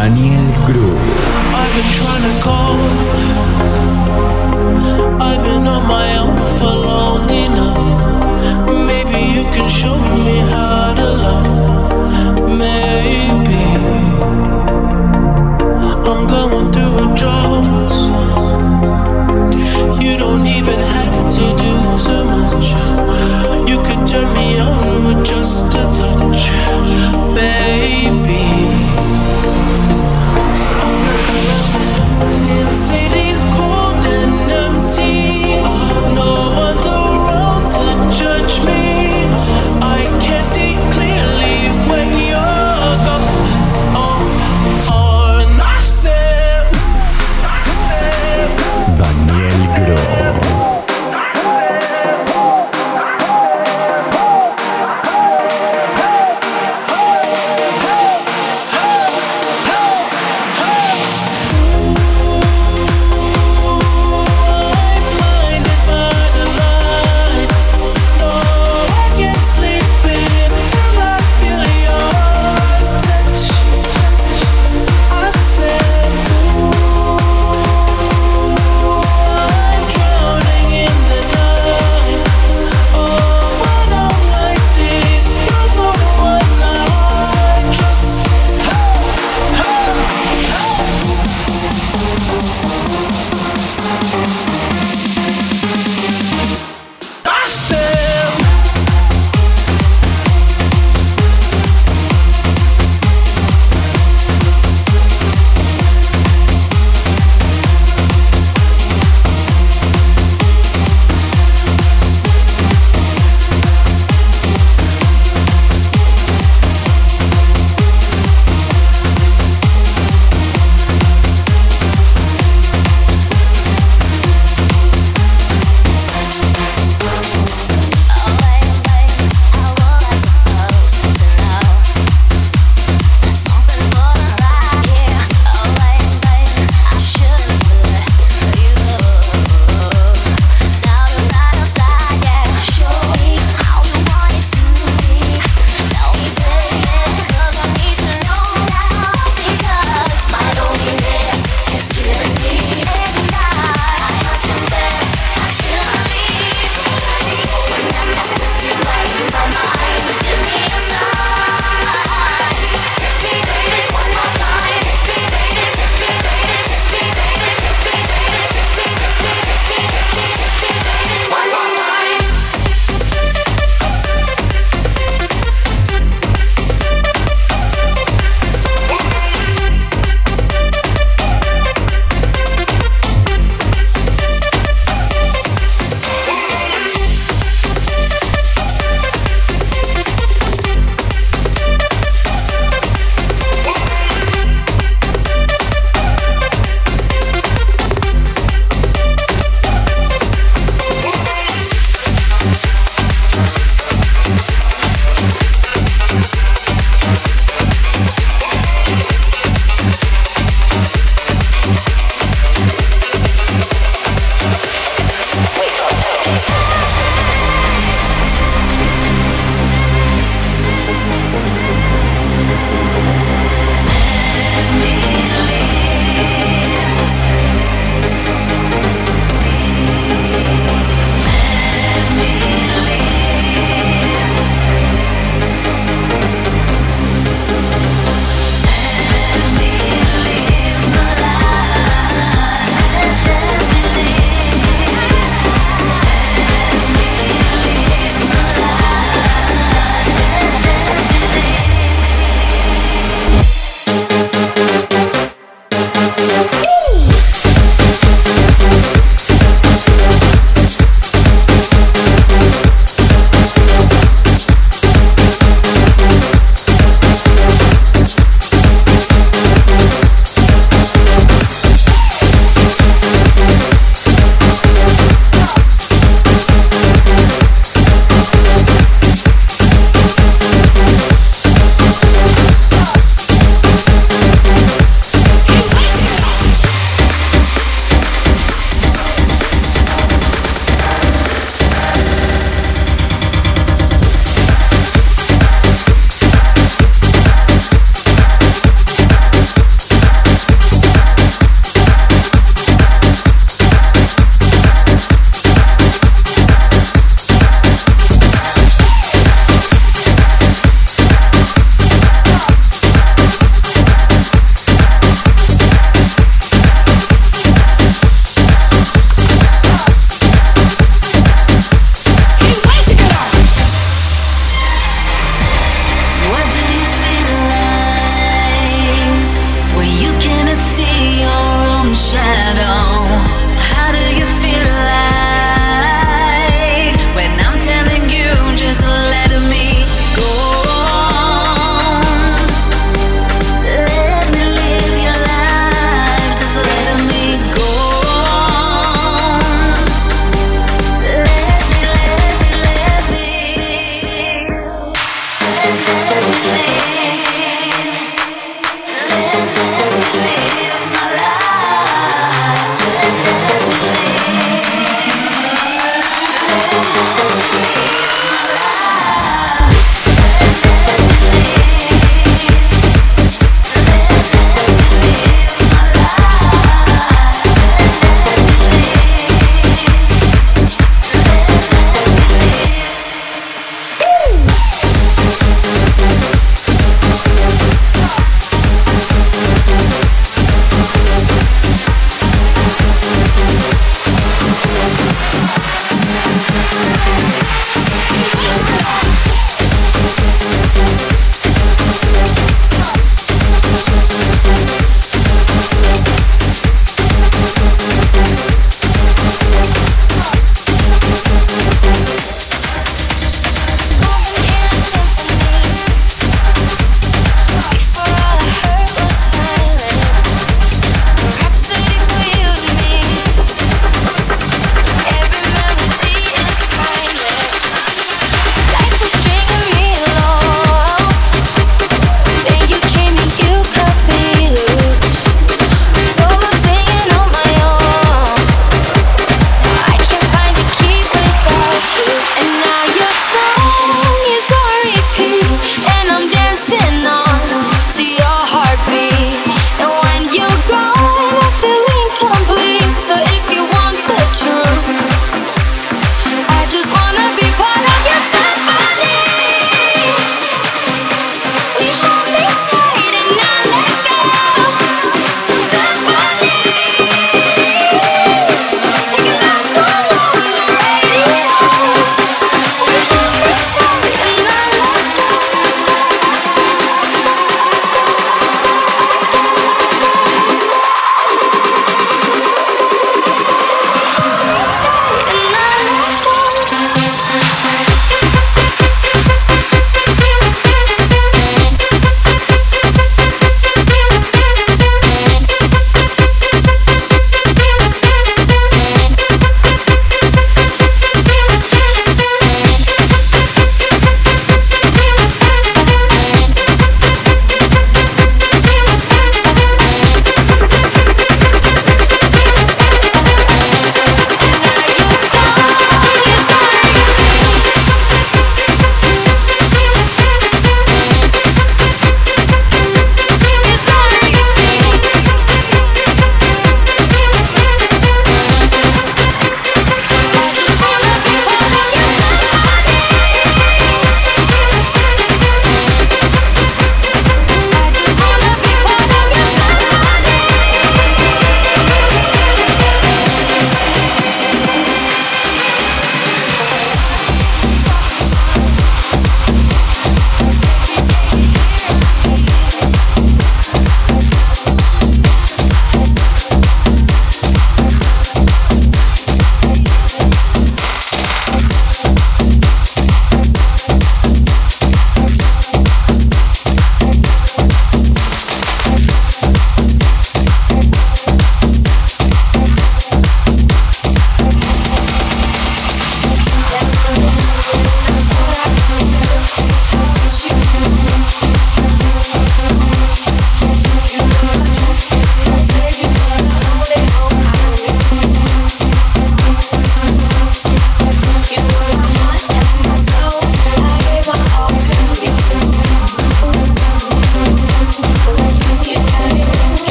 Daniel Groove. I've been trying to call. I've been on my own.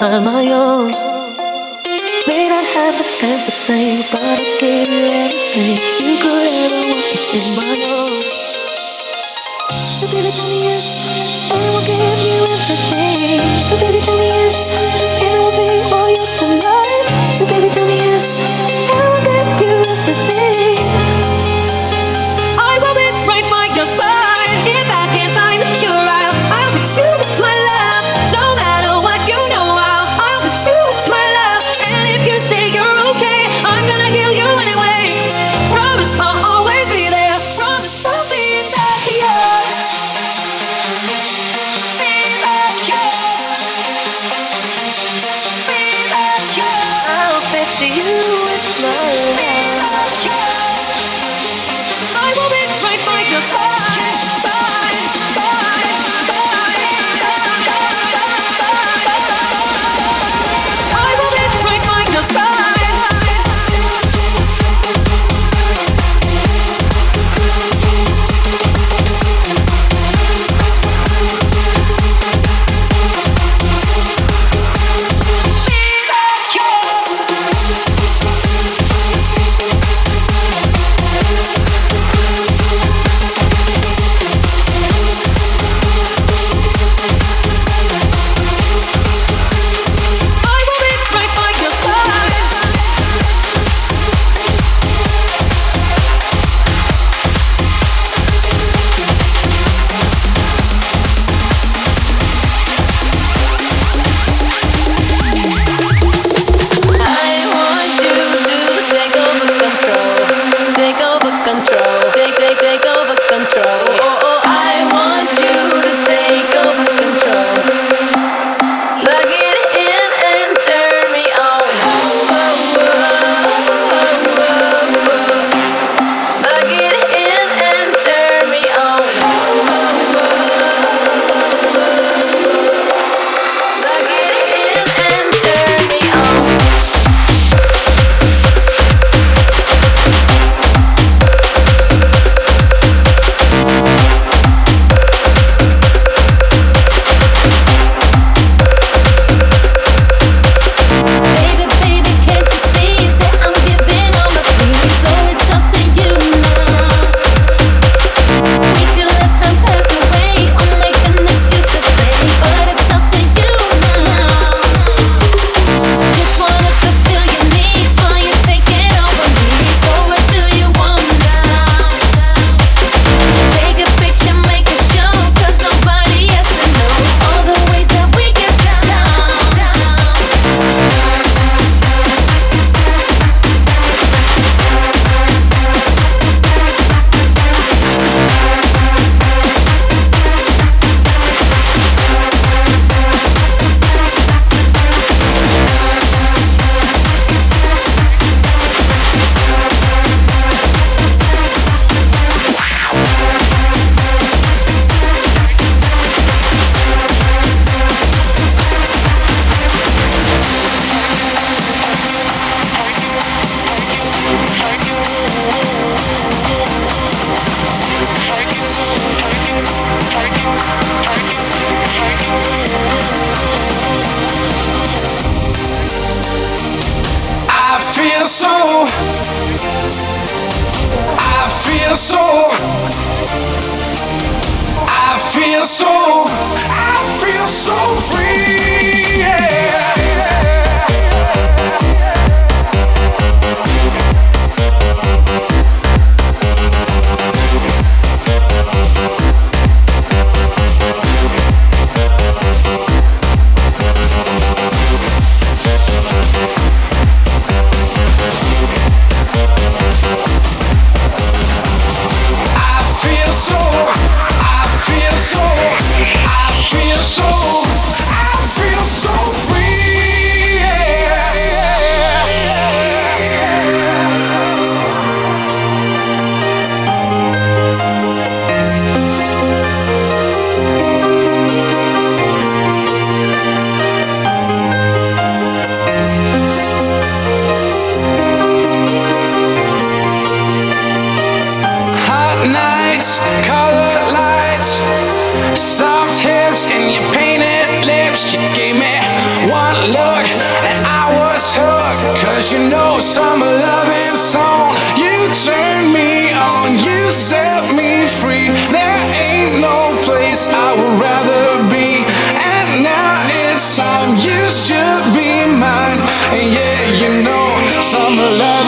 Asleep nights, color lights, soft hips, and your painted lips. You gave me one look, and I was hooked. Cause you know some loving song. You turn me on, you set me free. There ain't no place I would rather be. And now it's time you should be mine. And yeah, you know some loving.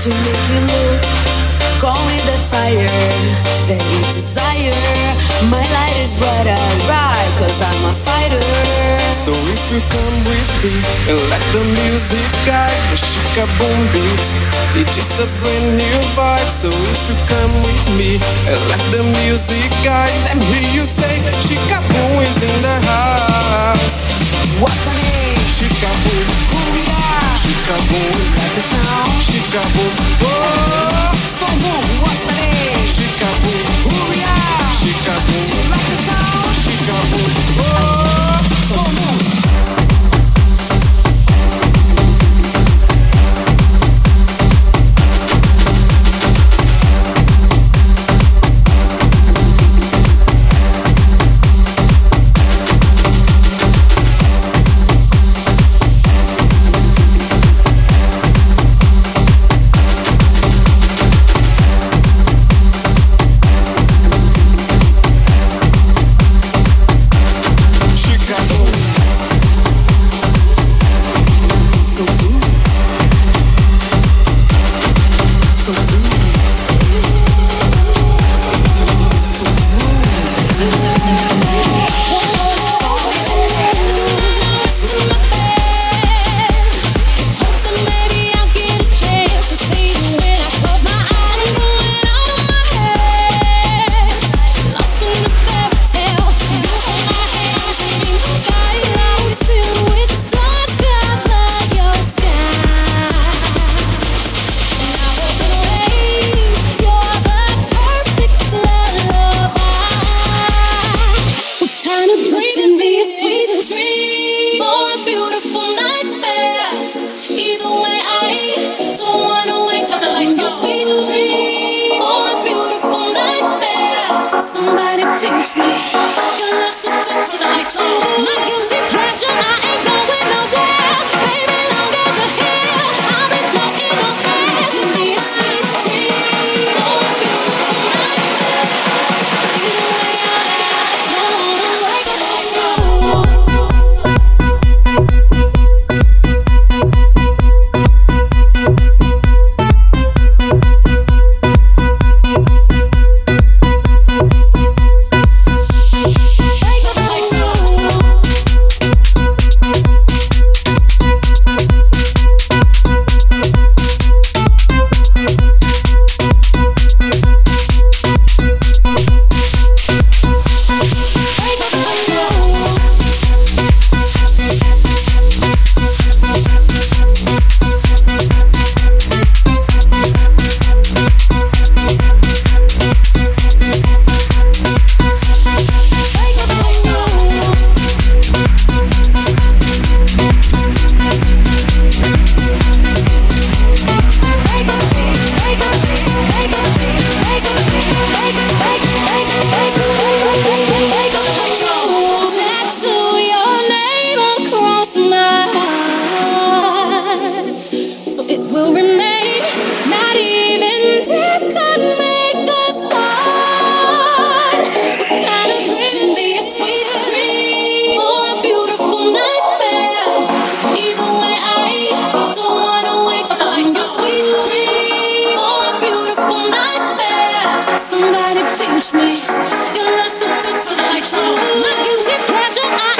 To make you look. Call me the fire that you desire. My light is bright and bright, cause I'm a fighter. So if you come with me and let the music guide the shika boom beat, it is a brand new vibe. So if you come with me and let the music guide, and hear you say shika boom is in the house. What's my name? Shika boom, Boom, Like the sound? boom. Oh, So move. What's my boom, Who we are? boom, you like the sound? boom. Oh, So move. Your love's too the lights on. My guilty pleasure, I ain't Somebody pinch me. Your love's too good to like you. My pleasure, I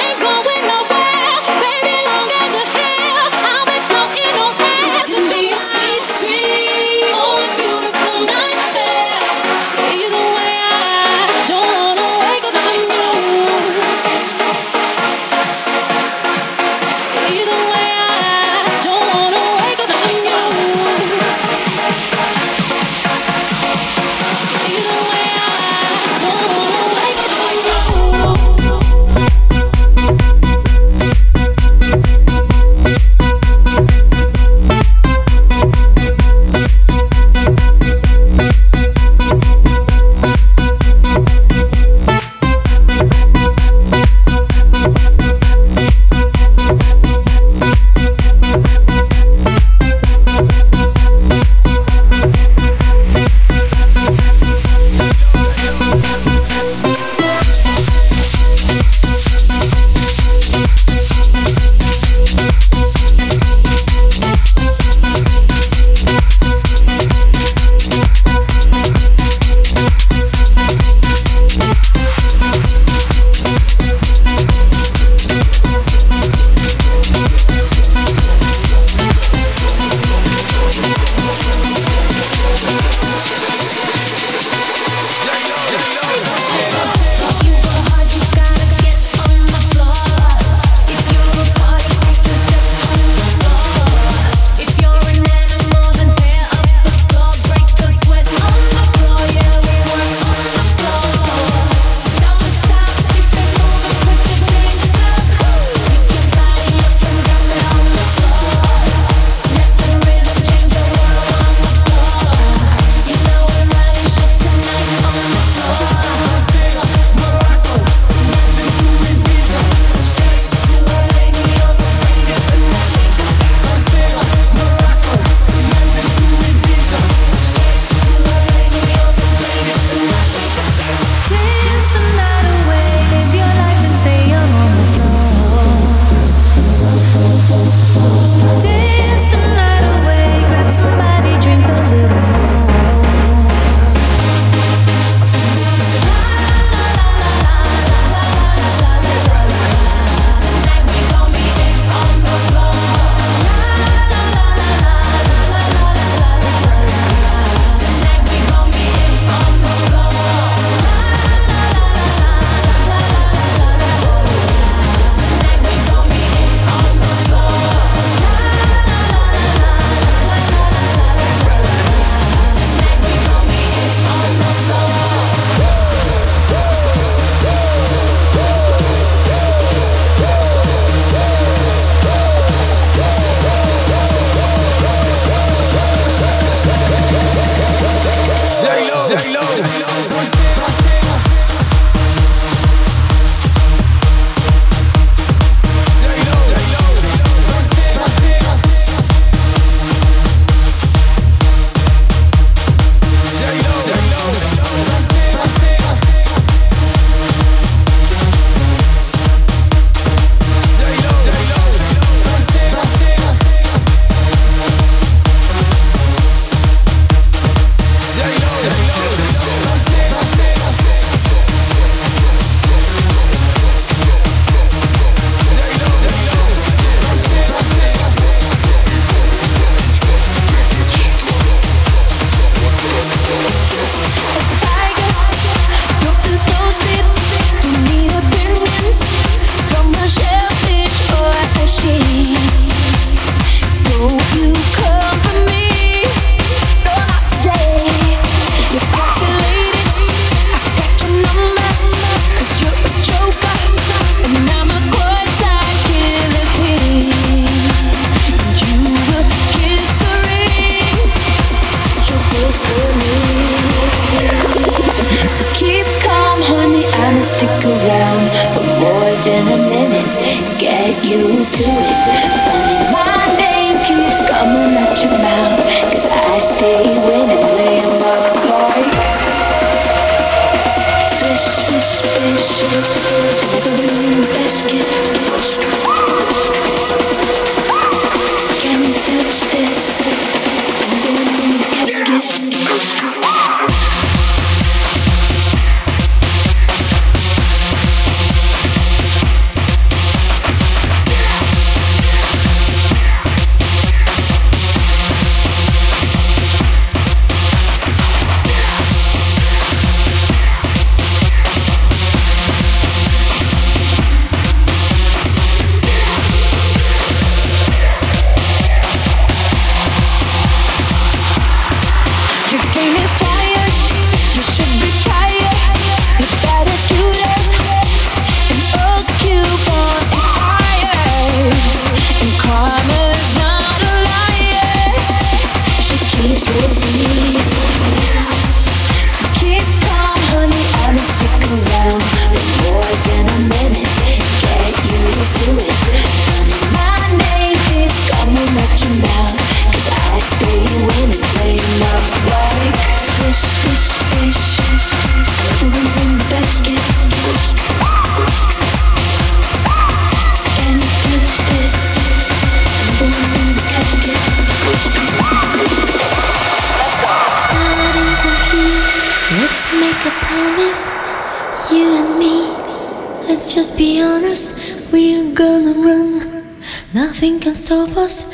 Can us,